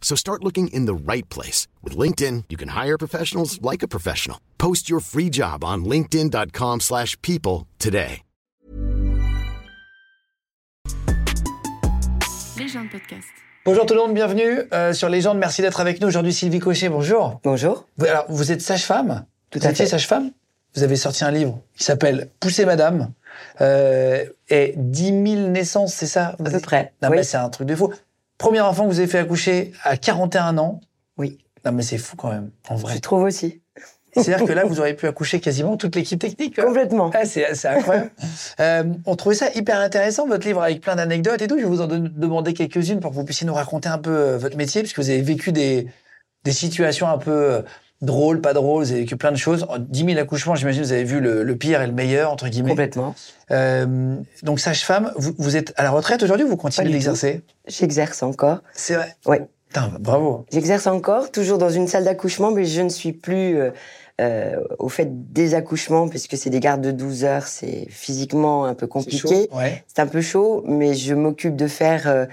So start looking in the right place. With LinkedIn, you can hire professionals like a professional. Post your free job on linkedin.com slash people today. Légende podcast. Bonjour tout le monde, bienvenue euh, sur Légende. Merci d'être avec nous aujourd'hui, Sylvie Cochet. Bonjour. Bonjour. Vous, alors, vous êtes sage-femme? Tout Vous à fait. sage-femme? Vous avez sorti un livre qui s'appelle Pousser Madame. Euh, et 10 000 naissances, c'est ça? À peu près. Non, Oui. mais c'est un truc de fou. Premier enfant que vous avez fait accoucher à 41 ans. Oui. Non, mais c'est fou quand même, en vrai. Je trouve aussi. C'est-à-dire que là, vous auriez pu accoucher quasiment toute l'équipe technique. quoi. Complètement. Ah, c'est incroyable. Euh, on trouvait ça hyper intéressant, votre livre, avec plein d'anecdotes et tout. Je vais vous en demander quelques-unes pour que vous puissiez nous raconter un peu euh, votre métier, puisque vous avez vécu des, des situations un peu euh, drôles, pas drôles, vous avez vécu plein de choses. En 10 000 accouchements, j'imagine, vous avez vu le, le pire et le meilleur, entre guillemets. Complètement. Euh, donc, sage-femme, vous, vous êtes à la retraite aujourd'hui ou vous continuez d'exercer? J'exerce encore. C'est vrai? Ouais. Putain, bravo. J'exerce encore, toujours dans une salle d'accouchement, mais je ne suis plus euh, euh, au fait des accouchements, puisque c'est des gardes de 12 heures, c'est physiquement un peu compliqué. Ouais. C'est un peu chaud, mais je m'occupe de faire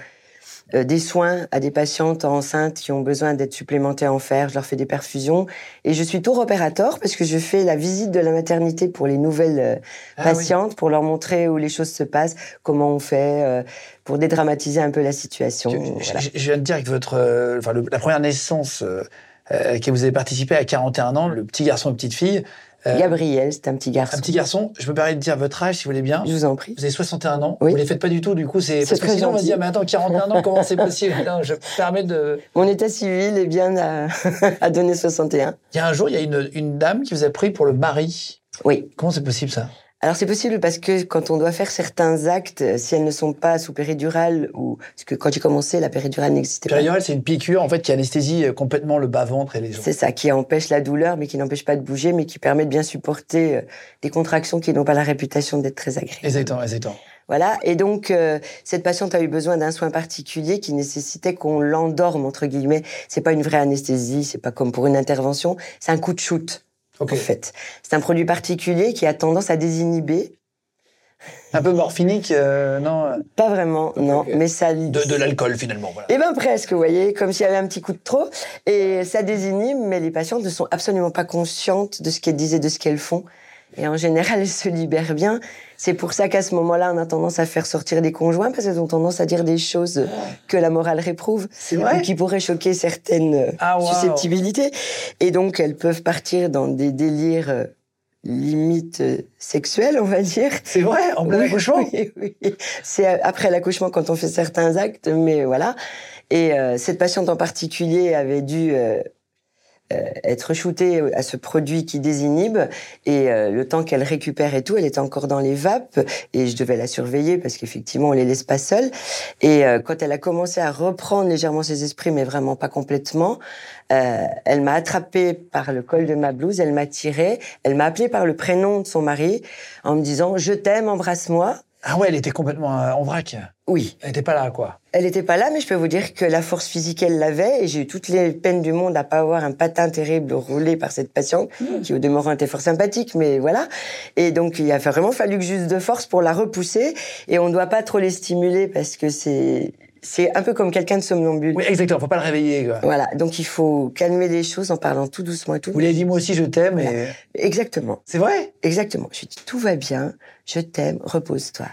euh, des soins à des patientes enceintes qui ont besoin d'être supplémentées en fer. Je leur fais des perfusions. Et je suis tour opérateur parce que je fais la visite de la maternité pour les nouvelles euh, Ah oui. patientes, pour leur montrer où les choses se passent, comment on fait, euh, pour dédramatiser un peu la situation. Je, Voilà. je- je viens de dire que votre, enfin, le- la première naissance euh, laquelle vous avez participé à 41 ans, le petit garçon et petite fille, euh, Gabriel, c'est un petit garçon. un petit garçon, je me permets de dire votre âge si vous voulez bien. Je vous en prie. Vous avez 61 ans, Oui. vous ne les faites pas du tout, du coup, c'est parce que sinon on va se dire, mais attends, 41 ans, comment c'est possible? Non, Je me permets de. Mon état civil est bien à, à donner 61. Il y a un jour, il y a une, une dame qui vous a pris pour le mari. Oui. Comment c'est possible ça? Alors c'est possible parce que quand on doit faire certains actes, euh, si elles ne sont pas sous péridurale ou parce que quand j'ai commencé, la péridurale n'existait pas. Péridurale, c'est une piqûre en fait qui anesthésie euh, complètement le bas-ventre et les jambes. C'est ça qui empêche la douleur, mais qui n'empêche pas de bouger, mais qui permet de bien supporter euh, des contractions qui n'ont pas la réputation d'être très agréables. Exactement, exactement. Voilà. Et donc euh, cette patiente a eu besoin d'un soin particulier qui nécessitait qu'on l'endorme entre guillemets. C'est pas une vraie anesthésie, c'est pas comme pour une intervention, c'est un coup de shoot. Ok. En fait, c'est un produit particulier qui a tendance à désinhiber. Un peu morphinique, euh, non euh, Pas vraiment, non, mais ça. De, de l'alcool finalement, voilà. Eh ben presque, vous voyez, comme s'il y avait un petit coup de trop. Et ça désinhibe, mais les patientes ne sont absolument pas conscientes de ce qu'elles disent et de ce qu'elles font. Et en général, elles se libèrent bien. C'est pour ça qu'à ce moment-là, on a tendance à faire sortir des conjoints parce qu'elles ont tendance à dire des choses que la morale réprouve ou qui pourraient choquer certaines euh, Ah, waouh. susceptibilité. Et donc, elles peuvent partir dans des délires euh, limite euh, sexuels, on va dire. C'est vrai, en plein Oui, accouchement Oui, oui. C'est après l'accouchement quand on fait certains actes, mais voilà. Et euh, cette patiente en particulier avait dû euh, être shootée à ce produit qui désinhibe. Et euh, le temps qu'elle récupère et tout, elle était encore dans les vapes. Et je devais la surveiller parce qu'effectivement, on les laisse pas seules. Et euh, quand elle a commencé à reprendre légèrement ses esprits, mais vraiment pas complètement, euh, elle m'a attrapée par le col de ma blouse, elle m'a tirée, elle m'a appelée par le prénom de son mari en me disant « Je t'aime, embrasse-moi ». Ah ouais, elle était complètement euh, en vrac. Oui, Elle n'était pas là, quoi. elle n'était pas là, mais je peux vous dire que la force physique, elle l'avait, et j'ai eu toutes les peines du monde à pas avoir un patin terrible roulé par cette patiente, qui au demeurant était fort sympathique, mais voilà. Et donc, il a vraiment fallu que juste de force pour la repousser, et on ne doit pas trop les stimuler parce que c'est c'est un peu comme quelqu'un de somnambule. Oui, exactement, faut pas le réveiller, quoi. Voilà, donc il faut calmer les choses en parlant tout doucement et tout. Vous lui avez dit, moi aussi, je t'aime, et... Exactement, C'est vrai? Exactement. Je lui ai dit, tout va bien, je t'aime, repose-toi.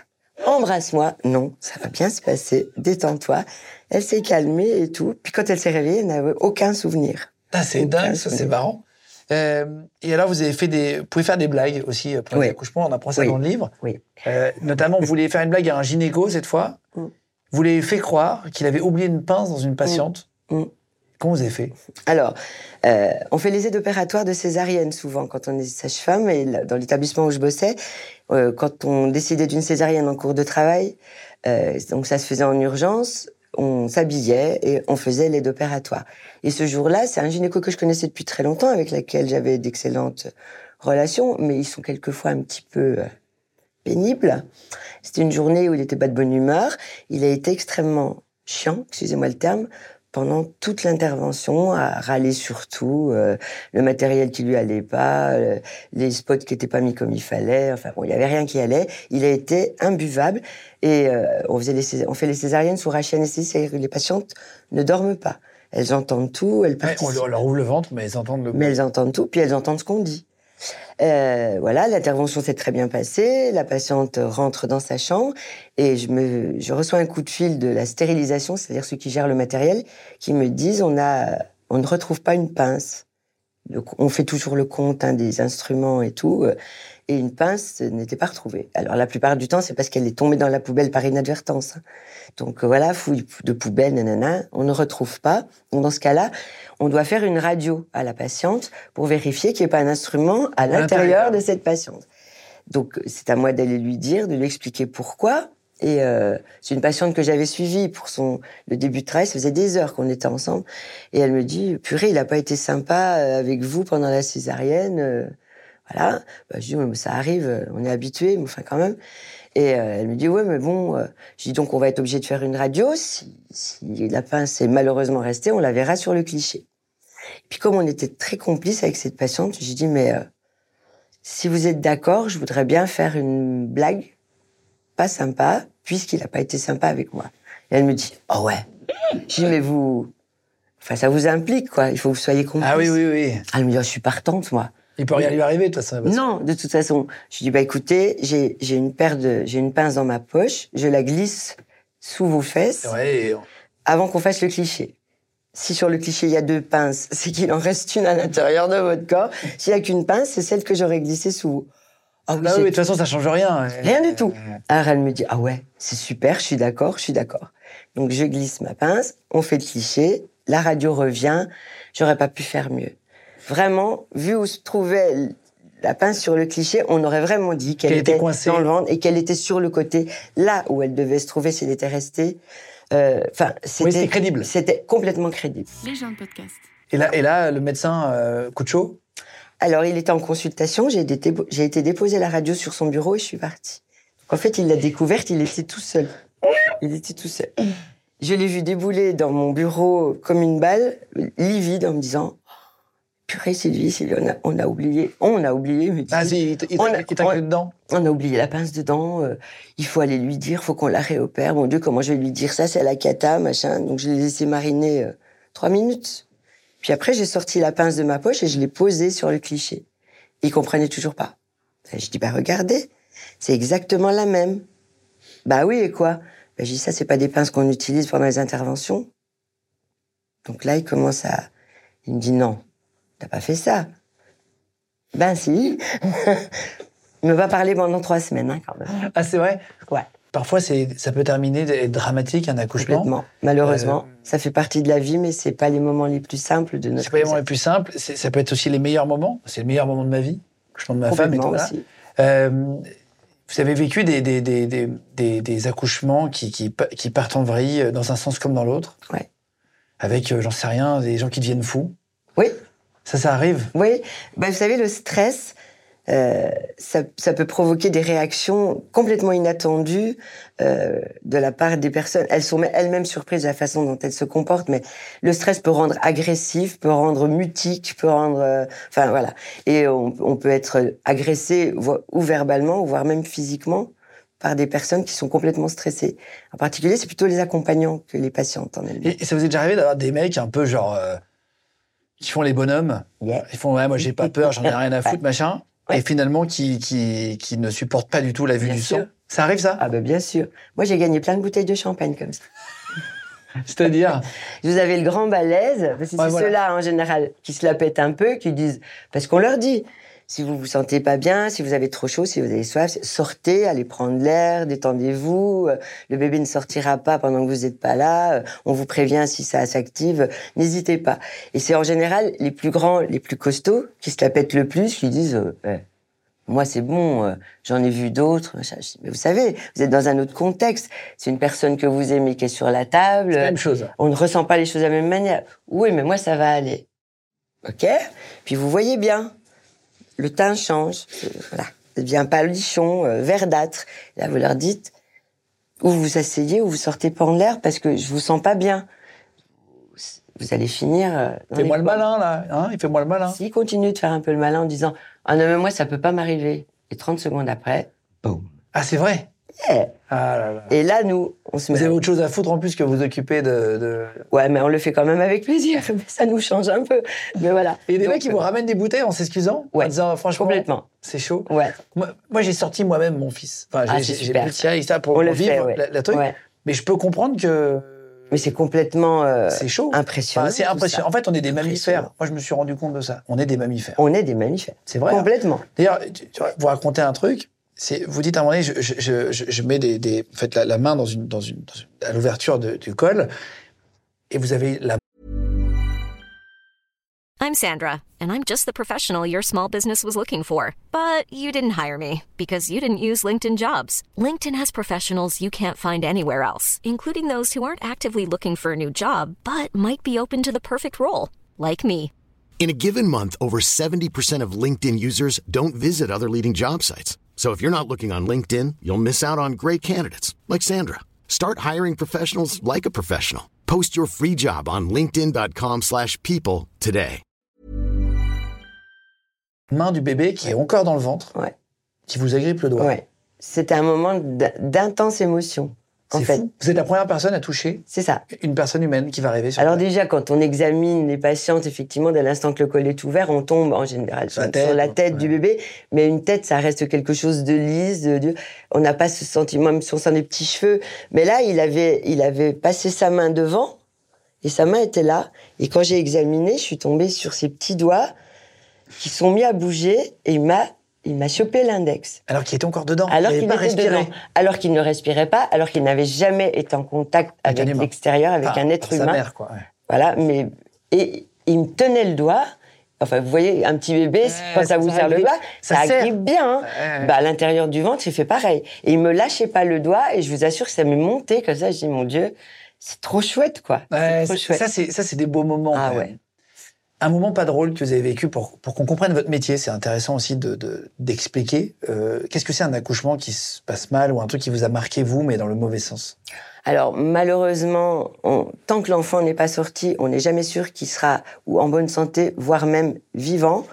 Embrasse-moi. Non, ça va bien se passer, détends-toi. Elle s'est calmée et tout. Puis quand elle s'est réveillée, elle n'avait aucun souvenir. Ah, c'est dingue, ça, c'est marrant. Euh, et alors, vous avez fait des, vous pouvez faire des blagues aussi euh, pour les Oui. accouchements. On apprend ça Oui. dans le livre. Oui. Euh, notamment, vous vouliez faire une blague à un gynéco cette fois? Mm. Vous l'avez fait croire qu'il avait oublié une pince dans une patiente. Mm. Comment vous avez fait? Alors, euh, on fait les aides opératoires de césarienne souvent quand on est sage-femme. Et dans l'établissement où je bossais, euh, quand on décidait d'une césarienne en cours de travail, euh, donc ça se faisait en urgence, on s'habillait et on faisait l'aide opératoire. Et ce jour-là, c'est un gynéco que je connaissais depuis très longtemps, avec lequel j'avais d'excellentes relations, mais ils sont quelquefois un petit peu pénibles. C'était une journée où il n'était pas de bonne humeur. Il a été extrêmement chiant, excusez-moi le terme, pendant toute l'intervention à râler sur tout, euh, le matériel qui lui allait pas, euh, les spots qui étaient pas mis comme il fallait. Enfin bon, il y avait rien qui allait. Il a été imbuvable et euh, on faisait les on fait les césariennes sous rachis anesthésie, c'est-à-dire que les patientes ne dorment pas. Elles entendent tout, elles Ouais, on leur- leur ouvre le ventre, mais elles entendent le mais elles entendent tout, puis elles entendent ce qu'on dit. Euh, voilà, l'intervention s'est très bien passée. La patiente rentre dans sa chambre et je me, je reçois un coup de fil de la stérilisation, c'est-à-dire ceux qui gèrent le matériel, qui me disent on a, on ne retrouve pas une pince. On fait toujours le compte hein, des instruments et tout, euh, et une pince n'était pas retrouvée. Alors la plupart du temps, c'est parce qu'elle est tombée dans la poubelle par inadvertance. hein. Donc euh, voilà, fouille de poubelle, nanana, on ne retrouve pas. Donc dans ce cas-là, on doit faire une radio à la patiente pour vérifier qu'il n'y ait pas un instrument à l'intérieur de cette patiente. Donc c'est à moi d'aller lui dire, de lui expliquer pourquoi. Et euh, c'est une patiente que j'avais suivie pour son le début de travail. Ça faisait des heures qu'on était ensemble. Et elle me dit, purée, il n'a pas été sympa euh, avec vous pendant la césarienne. euh, voilà. Bah, je dis, mais ça arrive, on est habitué, mais enfin quand même. Et elle me dit, ouais, mais bon, je dis donc on va être obligé de faire une radio. Si, la pince est malheureusement restée, on la verra sur le cliché. Puis comme on était très complices avec cette patiente, j'ai dit, mais si vous êtes d'accord, je voudrais bien faire une blague pas sympa, puisqu'il n'a pas été sympa avec moi. Et elle me dit, oh ouais. Je dis, mais vous... Enfin, ça vous implique, quoi. Il faut que vous soyez complices. Ah oui, oui, oui. Elle me dit, oh, je suis partante, moi. Il peut rien lui arriver, de toute façon. Non, de toute façon. Je dis, bah écoutez, j'ai j'ai une paire de, j'ai une pince dans ma poche, je la glisse sous vos fesses Ouais, avant qu'on fasse le cliché. Si sur le cliché il y a deux pinces, c'est qu'il en reste une à l'intérieur de votre corps. S'il y a qu'une pince, c'est celle que j'aurais glissée sous vous. Ah oui, Bah j'ai- oui, mais de toute façon, ça change rien. Rien du tout. Alors elle me dit ah ouais, c'est super, je suis d'accord, je suis d'accord. Donc je glisse ma pince, on fait le cliché, la radio revient, j'aurais pas pu faire mieux. Vraiment, vu où se trouvait la pince sur le cliché, on aurait vraiment dit qu'elle était était, coincée. dans le ventre et qu'elle était sur le côté, là où elle devait se trouver si elle était restée. Euh, Enfin, Oui, c'était crédible. C'était complètement crédible. Les gens de podcast. Et là, et là, le médecin, euh, coup de chaud. Alors, il était en consultation, j'ai été, j'ai été déposer la radio sur son bureau et je suis partie. En fait, il l'a découverte, il était tout seul. Il était tout seul. Je l'ai vu débouler dans mon bureau comme une balle, livide, en me disant Purée, Sylvie, Sylvie, on a, on a oublié, on a oublié, me. Ah, si, il il On a- il on- dedans. On a oublié la pince dedans. euh, il faut aller lui dire, faut qu'on la réopère. Mon Dieu, comment je vais lui dire ça C'est à la cata, machin. Donc je l'ai laissé mariner euh, trois minutes. Puis après, j'ai sorti la pince de ma poche et je l'ai posée sur le cliché. Il comprenait toujours pas. Et je dis, bah regardez, c'est exactement la même. Bah oui, et quoi? Bah, Je dis, ça, c'est pas des pinces qu'on utilise pendant les interventions. Donc là, il commence à... Il me dit, non, t'as pas fait ça. Ben si. il me va parler pendant trois semaines, hein, quand même. Ah, c'est vrai? Ouais. Parfois, c'est, ça peut terminer d'être dramatique, un accouchement. Complètement. Malheureusement, Euh, ça fait partie de la vie, mais c'est pas les moments les plus simples de notre C'est pas les moments les plus simples. c'est- Ça peut être aussi les meilleurs moments. C'est le meilleur moment de ma vie. Accouchement de ma femme et tout. Voilà. aussi. Euh, vous avez vécu des, des, des, des, accouchements qui, qui, qui partent en vrille euh, dans un sens comme dans l'autre Ouais. Avec, j'en sais rien, des gens qui deviennent fous. Oui, Ça, ça arrive? oui. Bah, vous savez, le stress, euh, ça, ça peut provoquer des réactions complètement inattendues euh, de la part des personnes. Elles sont elles-mêmes surprises de la façon dont elles se comportent, mais le stress peut rendre agressif, peut rendre mutique, peut rendre... euh, Enfin, voilà. Et on, on peut être agressé, ou verbalement, voire même physiquement, par des personnes qui sont complètement stressées. En particulier, c'est plutôt les accompagnants que les patientes en elles-mêmes. Et, et ça vous est déjà arrivé d'avoir des mecs un peu genre. euh, qui font les bonhommes? Yeah. Ils font, ouais, moi j'ai pas peur, j'en ai rien à foutre, machin. Ouais. Et finalement, qui, qui, qui ne supportent pas du tout la vue Bien du sûr. sang. Ça arrive, ça? Ah ben bien sûr. Moi, j'ai gagné plein de bouteilles de champagne comme ça. C'est-à-dire? Vous avez le grand balèze, parce que Ouais, c'est voilà. ceux-là en général qui se la pètent un peu, qui disent, parce qu'on leur dit, si vous vous sentez pas bien, si vous avez trop chaud, si vous avez soif, sortez, allez prendre l'air, détendez-vous. euh, Le bébé ne sortira pas pendant que vous n'êtes pas là. euh, On vous prévient si ça s'active. N'hésitez pas. Et c'est en général les plus grands, les plus costauds qui se la pètent le plus, qui disent, euh, Eh, Moi, c'est bon, euh, j'en ai vu d'autres. Mais vous savez, vous êtes dans un autre contexte. C'est une personne que vous aimez qui est sur la table. La même chose. On ne ressent pas les choses de la même manière. Oui, mais moi, ça va aller. OK? Puis vous voyez bien, le teint change. euh, Voilà. Devient palichon, euh, verdâtre. Là, vous leur dites, ou vous vous asseyez, ou vous sortez pas en l'air parce que je vous sens pas bien. Vous allez finir. euh, Fais-moi le malin, là. Hein il fait moi le malin. S'il continue de faire un peu le malin en disant Ah non, mais moi, ça peut pas m'arriver. Et 30 secondes après, boum. Ah, c'est vrai. Yeah. Ah là là. Et là, nous, on se Vous met. avez autre chose à foutre en plus que vous occuper de. de... Ouais, mais on le fait quand même avec plaisir. Ça nous change un peu. Mais voilà. Et des mecs qui vous ramènent des bouteilles en s'excusant Ouais. En disant, franchement, Complètement. c'est chaud. Ouais. Moi, moi, j'ai sorti moi-même mon fils. Enfin, Ah, j'ai le tien, ça pour On le vivre fait, ouais. la, la truc. ouais. Mais je peux comprendre que Mais c'est complètement euh, c'est chaud. impressionnant. Enfin, c'est impressionnant. En fait, on est des mammifères. Moi, je me suis rendu compte de ça. On est des mammifères. On est des mammifères. C'est vrai. hein. Complètement. D'ailleurs, tu vois, vous racontez un truc. C'est, vous dites à un moment donné, je, je, je, je- je mets des, des, vous faites la, la main dans une, dans une, dans une- à l'ouverture de- du col, et vous avez la I'm Sandra, and I'm just the professional your small business was looking for. But you didn't hire me because you didn't use LinkedIn jobs. LinkedIn has professionals you can't find anywhere else, including those who aren't actively looking for a new job but might be open to the perfect role, like me. In a given month, over 70% of LinkedIn users don't visit other leading job sites. So if you're not looking on LinkedIn, you'll miss out on great candidates like Sandra. Start hiring professionals like a professional. Post your free job on linkedin.com/people slash people today. main du bébé qui est encore dans le ventre, Ouais. qui vous agrippe le doigt. Ouais. C'était un moment d'intense émotion. En fait, fou. Vous êtes la première personne à toucher c'est ça. une personne humaine qui va arriver sur Alors déjà, quand on examine les patientes, effectivement, dès l'instant que le col est ouvert, on tombe en général Sur la tête, sur la ouais. tête du bébé. Mais une tête, ça reste quelque chose de lisse. De, de- on n'a pas ce sentiment, même si on sent des petits cheveux. Mais là, il avait, il avait passé sa main devant et sa main était là. Et quand j'ai examiné, je suis tombée sur ses petits doigts qui sont mis à bouger et il m'a, il m'a chopé l'index. Alors qu'il était encore dedans. Alors il qu'il était dedans, alors qu'il ne respirait pas, alors qu'il n'avait jamais été en contact Avec l'extérieur, avec Enfin, un être sa humain. mère, quoi. ouais. Voilà, mais et il me tenait le doigt. Enfin, vous voyez, un petit bébé, quand ça vous serre le doigt, Ça ça, agrippe bien. hein. Ouais. Bah, à l'intérieur du ventre, il fait pareil. Et il me lâchait pas le doigt, et je vous assure que ça m'est monté comme ça. Je dis, mon Dieu, c'est trop chouette, quoi. Ouais, c'est trop chouette. ça, c'est ça, c'est des beaux moments. Ah ouais. Un moment pas drôle que vous avez vécu pour, pour qu'on comprenne votre métier. C'est intéressant aussi de de- d'expliquer. Euh, Qu'est-ce que c'est un accouchement qui se passe mal ou un truc qui vous a marqué, vous, mais dans le mauvais sens? Alors malheureusement, on- tant que l'enfant n'est pas sorti, on n'est jamais sûr qu'il sera ou en bonne santé, voire même vivant.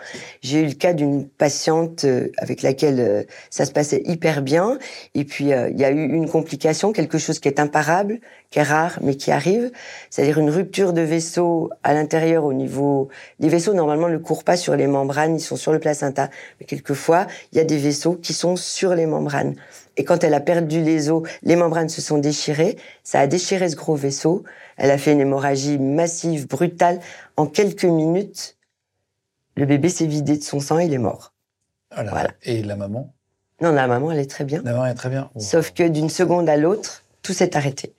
J'ai eu le cas d'une patiente euh, avec laquelle euh, ça se passait hyper bien, et puis euh, il y a eu une complication, quelque chose qui est imparable, qui est rare, mais qui arrive, c'est-à-dire une rupture de vaisseau à l'intérieur au niveau. Les vaisseaux normalement ne courent pas sur les membranes, ils sont sur le placenta, mais quelquefois il y a des vaisseaux qui sont sur les membranes. Et quand elle a perdu les os, les membranes se sont déchirées. Ça a déchiré ce gros vaisseau. Elle a fait une hémorragie massive, brutale. En quelques minutes, le bébé s'est vidé de son sang, il est mort. Voilà. Voilà. Et la maman? Non, la maman, elle est très bien. La maman est très bien. Sauf que d'une seconde à l'autre, tout s'est arrêté.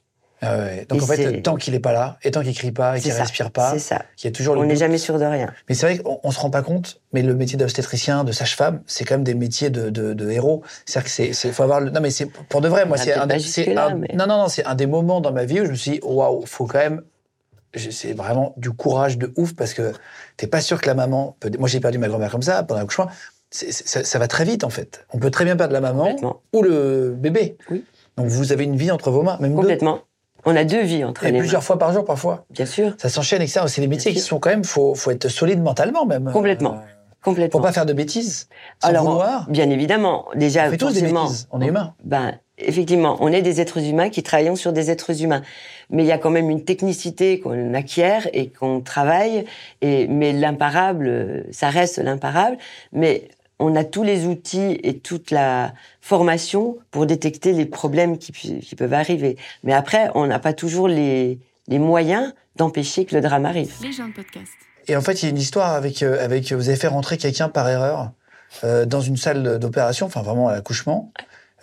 Ah ouais. Donc Et en fait, tant qu'il est pas là, et tant qu'il crie pas, et qu'il ça. respire pas, qu'il y a toujours le On n'est jamais sûr de rien. Mais c'est vrai qu'on on se rend pas compte, mais le métier d'obstétricien, de sage-femme, c'est quand même des métiers de, de, de héros. C'est-à-dire que c'est, faut avoir le, non mais c'est pour de vrai, moi c'est un, mais- non non non, c'est un des moments dans ma vie où je me suis dit waouh, faut quand même, c'est vraiment du courage de ouf parce que t'es pas sûr que la maman, peut, moi j'ai perdu ma grand-mère comme ça pendant l'accouchement, ça, ça va très vite en fait. On peut très bien perdre la maman ou le bébé. Oui. Donc vous avez une vie entre vos mains, même deux, Complètement. On a deux vies entre et les plusieurs mains. fois par jour parfois. Bien sûr. Ça s'enchaîne, etc. C'est des métiers qui sont quand même, faut, faut être solide mentalement même. Complètement. Euh, Complètement. Faut pas faire de bêtises. Sans Alors, vouloir. bien évidemment, déjà, On fait tous des bêtises. On est humains. Ben, effectivement, on est des êtres humains qui travaillons sur des êtres humains. Mais il y a quand même une technicité qu'on acquiert et qu'on travaille. Et, mais l'imparable, ça reste l'imparable. Mais on a tous les outils et toute la formation pour détecter les problèmes qui, peuvent arriver. Mais après, on n'a pas toujours les, les moyens d'empêcher que le drame arrive. Les gens de podcast. Et en fait, il y a une histoire avec, euh, avec vous avez fait rentrer quelqu'un par erreur euh, dans une salle d'opération, enfin vraiment à l'accouchement.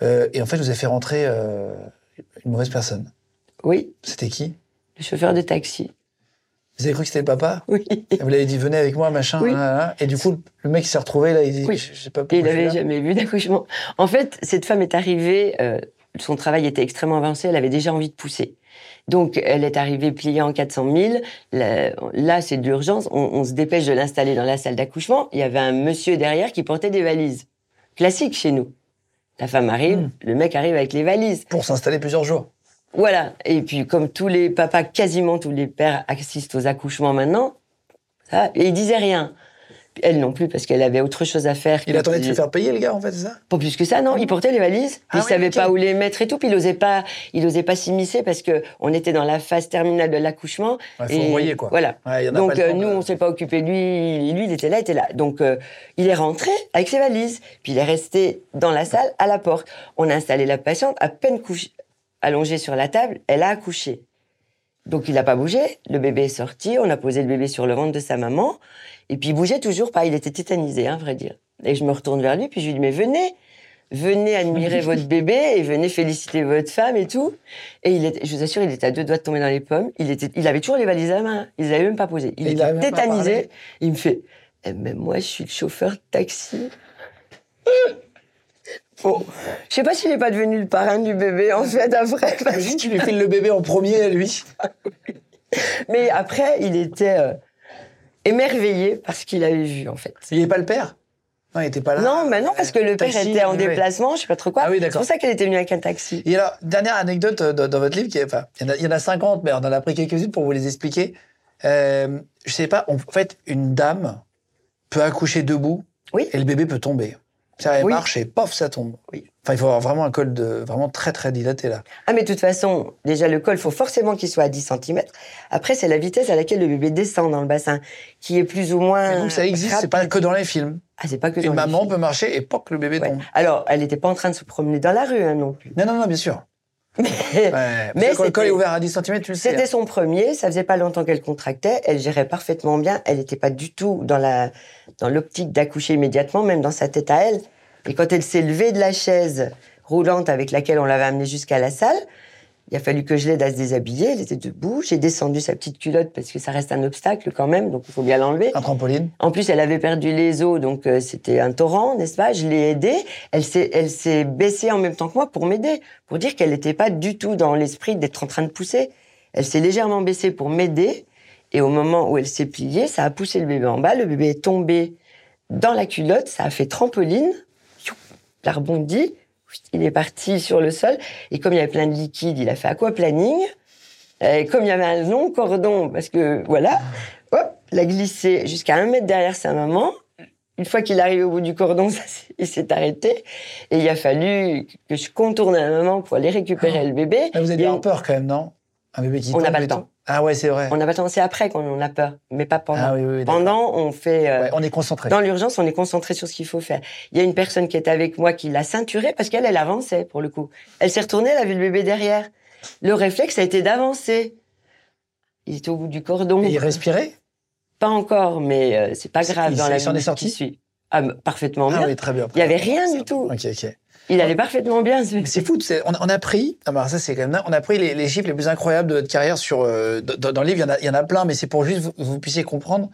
Euh, et en fait, vous avez fait rentrer euh, une mauvaise personne. Oui, C'était qui? Le chauffeur de taxi. Vous avez cru que c'était le papa? Oui. Vous l'avez dit, venez avec moi, machin. Oui. là, là. Et du coup, le mec s'est retrouvé là, il dit, Oui. je je sais pas Et pourquoi. il n'avait jamais vu d'accouchement. En fait, cette femme est arrivée, euh, son travail était extrêmement avancé, elle avait déjà envie de pousser. Donc, elle est arrivée pliée en 400 000. Là, là, c'est de l'urgence. On, on se dépêche de l'installer dans la salle d'accouchement. Il y avait un monsieur derrière qui portait des valises. Classique chez nous. La femme arrive, Mm. le mec arrive avec les valises. Pour s'installer plusieurs jours. Voilà. Et puis, comme tous les papas, quasiment tous les pères assistent aux accouchements maintenant, ça, et il disait rien. Elle non plus, parce qu'elle avait autre chose à faire. Il attendait de se faire payer, le gars, en fait, c'est ça? Pas plus que ça, non. Il portait les valises. Ah il oui, savait pas où les mettre et tout. Puis il osait pas, il osait pas s'immiscer parce que on était dans la phase terminale de l'accouchement. Ouais, faut et envoyer, quoi. Voilà. Ouais, il y en a Donc pas euh, nous, on s'est pas occupé de lui. Lui, il était là, il était là. Donc euh, il est rentré avec ses valises. Puis il est resté dans la salle à la porte. On a installé la patiente à peine couchée, allongée sur la table. Elle a accouché. Donc il n'a pas bougé. Le bébé est sorti. On a posé le bébé sur le ventre de sa maman. Et puis il bougeait toujours pas. Il était tétanisé, hein, vrai dire. Et je me retourne vers lui. Puis je lui dis mais venez. Venez admirer votre bébé et venez féliciter votre femme et tout. Et il était, je vous assure, il était à deux doigts de tomber dans les pommes. Il était, il avait toujours les valises à la main. Il les avait même pas posées. Il était tétanisé. Il me fait, eh, mais moi, je suis le chauffeur de taxi. Bon, je sais pas s'il est pas devenu le parrain du bébé en fait après. Imagine, tu lui files le bébé en premier, à lui. Mais après, il était euh, émerveillé par ce qu'il avait vu, en fait. Il n'est pas le père? Non, il était pas là. non, mais non, parce que le père était en déplacement, je sais pas trop quoi. Ah oui, C'est pour ça qu'elle était venue avec un taxi. Et alors, dernière anecdote euh, dans, votre livre, qui est, enfin, il y, en a, il y en a 50, mais on en a pris quelques-unes pour vous les expliquer. Euh, je sais pas, en fait, une dame peut accoucher debout Oui. et le bébé peut tomber. Ça, elle Oui. marche et pof, ça tombe. Oui. Enfin, il faut avoir vraiment un col de, vraiment très, très dilaté, là. Ah, mais de toute façon, déjà, le col, faut forcément qu'il soit à 10 cm. Après, c'est la vitesse à laquelle le bébé descend dans le bassin, qui est plus ou moins. Mais donc, ça existe, c'est pas que dans les films. Ah, c'est pas que dans Une les maman films. peut marcher et poc, le bébé Ouais. tombe. Alors, elle n'était pas en train de se promener dans la rue, hein, non plus. Non, non, non, bien sûr. Ouais, Mais quand le col est ouvert à 10 cm, tu le sais. C'était hein. son premier, ça faisait pas longtemps qu'elle contractait, elle gérait parfaitement bien, elle n'était pas du tout dans la dans l'optique d'accoucher immédiatement, même dans sa tête à elle. Et quand elle s'est levée de la chaise roulante avec laquelle on l'avait amenée jusqu'à la salle, il a fallu que je l'aide à se déshabiller, elle était debout, j'ai descendu sa petite culotte parce que ça reste un obstacle quand même, donc il faut bien l'enlever. Un trampoline. En plus, elle avait perdu les os, donc euh, c'était un torrent, n'est-ce pas? Je l'ai aidée. Elle s'est, elle s'est baissée en même temps que moi pour m'aider, pour dire qu'elle n'était pas du tout dans l'esprit d'être en train de pousser. Elle s'est légèrement baissée pour m'aider, et au moment où elle s'est pliée, ça a poussé le bébé en bas. Le bébé est tombé dans la culotte, ça a fait trampoline. Il a rebondi, il est parti sur le sol, et comme il y avait plein de liquide, il a fait aquaplaning. Et comme il y avait un long cordon, parce que voilà, hop, il a glissé jusqu'à un mètre derrière sa maman. Une fois qu'il arrive au bout du cordon, ça il s'est arrêté. Et il a fallu que je contourne la maman pour aller récupérer le bébé. Ah, vous avez on- peur quand même, non? Un bébé qui On n'a pas le temps. Ah ouais, c'est vrai. On n'a pas le temps, c'est après qu'on a peur, mais pas pendant. Ah oui, oui, pendant, on fait. euh, Ouais, on est concentré. Dans l'urgence, on est concentré sur ce qu'il faut faire. Il y a une personne qui était avec moi qui l'a ceinturée parce qu'elle, elle avançait pour le coup. Elle s'est retournée, elle a vu le bébé derrière. Le réflexe a été d'avancer. Il était au bout du cordon. Et il respirait? Pas encore, mais euh, c'est pas Il grave dans s'en- la il s'en est sorti qui suit. Ah, parfaitement bien. Ah oui, très bien. Il y avait rien du tout. Ok, ok. Il allait parfaitement bien. c'est fou, on, on a pris, ah bah ça c'est quand même, on a pris les, les chiffres les plus incroyables de votre carrière sur, euh, dans, dans le livre, il y en a, il y en a plein, mais c'est pour juste que vous, vous puissiez comprendre.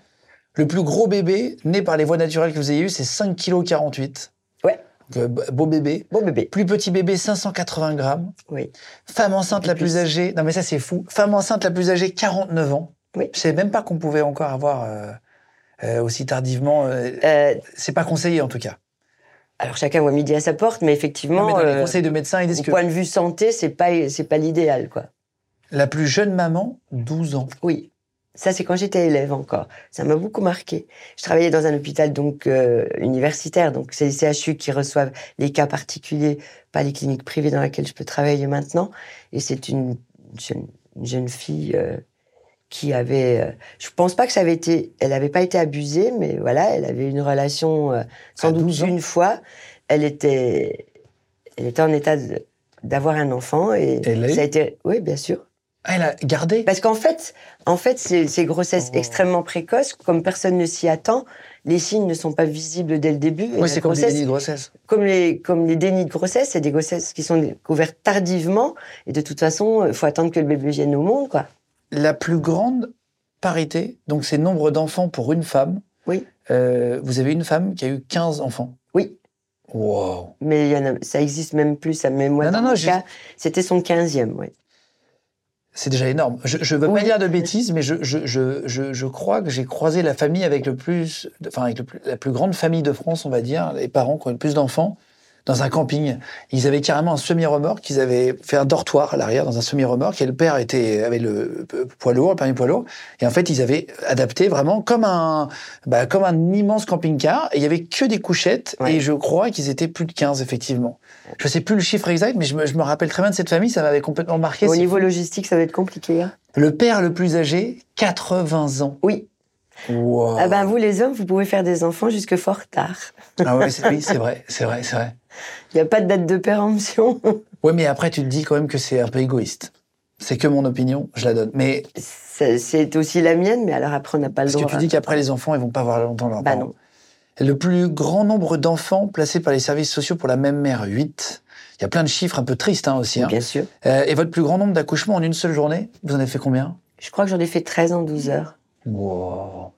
Le plus gros bébé né par les voies naturelles que vous ayez eu, c'est 5 kg 48. Ouais. Donc, euh, beau bébé. Bon bébé. Plus petit bébé, 580 grammes. Oui. Femme enceinte la plus. plus âgée, non mais ça c'est fou. Femme enceinte la plus âgée, 49 ans. Oui. Je savais même pas qu'on pouvait encore avoir euh, euh, aussi tardivement. euh, Euh, c'est pas conseillé en tout cas. Alors chacun voit midi à sa porte, mais effectivement, mais dans les euh, conseils de médecins, ils disent que point de vue santé, c'est pas c'est pas l'idéal, quoi. la plus jeune maman, 12 ans. Oui. Ça, c'est quand j'étais élève encore. Ça m'a beaucoup marqué. Je travaillais dans un hôpital donc euh, universitaire, donc c'est les CHU qui reçoivent les cas particuliers, pas les cliniques privées dans lesquelles je peux travailler maintenant. Et c'est une jeune, une jeune fille euh, qui avait. euh, je pense pas que ça avait été. Elle n'avait pas été abusée, mais voilà, elle avait une relation euh, sans À doute 12 ans. une fois. Elle était, elle était en état d'avoir un enfant et Elle ça a été. Oui, bien sûr. Ah, elle a gardé? Parce qu'en fait, en fait, ces, ces grossesses Oh. extrêmement précoces, comme personne ne s'y attend, les signes ne sont pas visibles dès le début. Oui, c'est comme des grossesse- dénis de grossesse. comme les comme les dénis de grossesse, c'est des grossesses qui sont couvertes tardivement. Et de toute façon, il faut attendre que le bébé vienne au monde, quoi. La plus grande parité, donc c'est nombre d'enfants pour une femme. Oui. Euh, vous avez une femme qui a eu 15 enfants. Oui. Wow. Mais il y en a, ça existe même plus. Ça, mais moi, Non, non, non, c'était son 15e, oui. C'est déjà énorme. Je ne veux Oui. pas dire de bêtises, mais je, je, je, je, je crois que j'ai croisé la famille avec le plus, enfin avec le plus- la plus grande famille de France, on va dire, les parents qui ont le plus d'enfants, dans un camping. Ils avaient carrément un semi-remorque, ils avaient fait un dortoir à l'arrière dans un semi-remorque, et le père était, avait le euh, poids lourd, le permis poids lourd, et en fait ils avaient adapté vraiment comme un, bah, comme un immense camping-car, et il y avait que des couchettes, Ouais. et je crois qu'ils étaient plus de 15 effectivement. Je sais plus le chiffre exact, mais je me, je me rappelle très bien de cette famille, ça m'avait complètement marqué. Au niveau logistique, ça va être compliqué. hein. Le père le plus âgé, 80 ans. Oui. Wow. Ah ben, vous, les hommes, vous pouvez faire des enfants jusque fort tard. Ah ouais, oui, c'est vrai, c'est vrai, c'est vrai. Il n'y a pas de date de péremption. Ouais, mais après, tu te dis quand même que c'est un peu égoïste. C'est que mon opinion, je la donne. Mais C'est aussi la mienne, mais alors après, on n'a pas le parce que droit. tu dis qu'après, les enfants, ils vont pas avoir longtemps leur Bah non. Le plus grand nombre d'enfants placés par les services sociaux pour la même mère, 8. Il y a plein de chiffres un peu tristes hein, aussi. hein. Bien sûr. Euh, et votre plus grand nombre d'accouchements en une seule journée, vous en avez fait combien? Je crois que j'en ai fait 13 en 12 heures. Wow.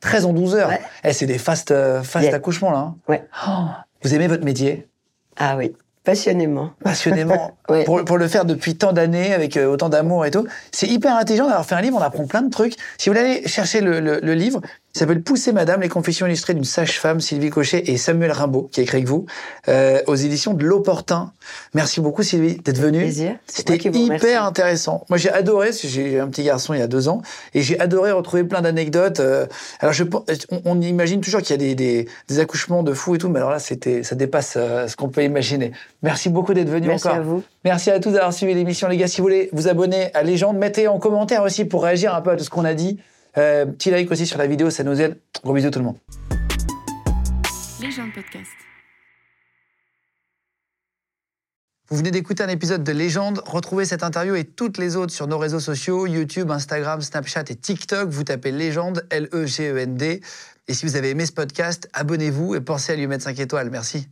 13 en 12 heures. Ouais. Eh, c'est des fast, euh, fast Yeah. accouchements, là. hein. Ouais. Oh. vous aimez votre métier? Ah oui, passionnément. passionnément Ouais. pour, pour le faire depuis tant d'années avec euh, autant d'amour et tout. C'est hyper intelligent d'avoir fait un livre, on apprend plein de trucs. Si vous voulez aller chercher le, le- le livre, il s'appelle Pousser Madame, les confessions illustrées d'une sage-femme, Sylvie Cochet et Samuel Rimbaud, qui a écrit avec vous, euh, aux éditions de L'Opportun. Merci beaucoup Sylvie d'être venue. Plaisir. C'était hyper intéressant. Moi, j'ai adoré, j'ai un petit garçon il y a deux ans, et j'ai adoré retrouver plein d'anecdotes. euh, alors, je, on, on imagine toujours qu'il y a des, des, des accouchements de fous et tout, mais alors là, c'était, ça dépasse euh, ce qu'on peut imaginer. Merci beaucoup d'être venu Merci encore. à vous. Merci à tous d'avoir suivi l'émission, les gars. Si vous voulez vous abonner à Légende, mettez en commentaire aussi pour réagir un peu à tout ce qu'on a dit. Euh, petit like aussi sur la vidéo, ça nous aide. Gros bisous tout le monde. Légende podcast. Vous venez d'écouter un épisode de Légende. Retrouvez cette interview et toutes les autres sur nos réseaux sociaux, YouTube, Instagram, Snapchat et TikTok. Vous tapez Légende, L-E-G-E-N-D. Et si vous avez aimé ce podcast, abonnez-vous et pensez à lui mettre 5 étoiles. Merci.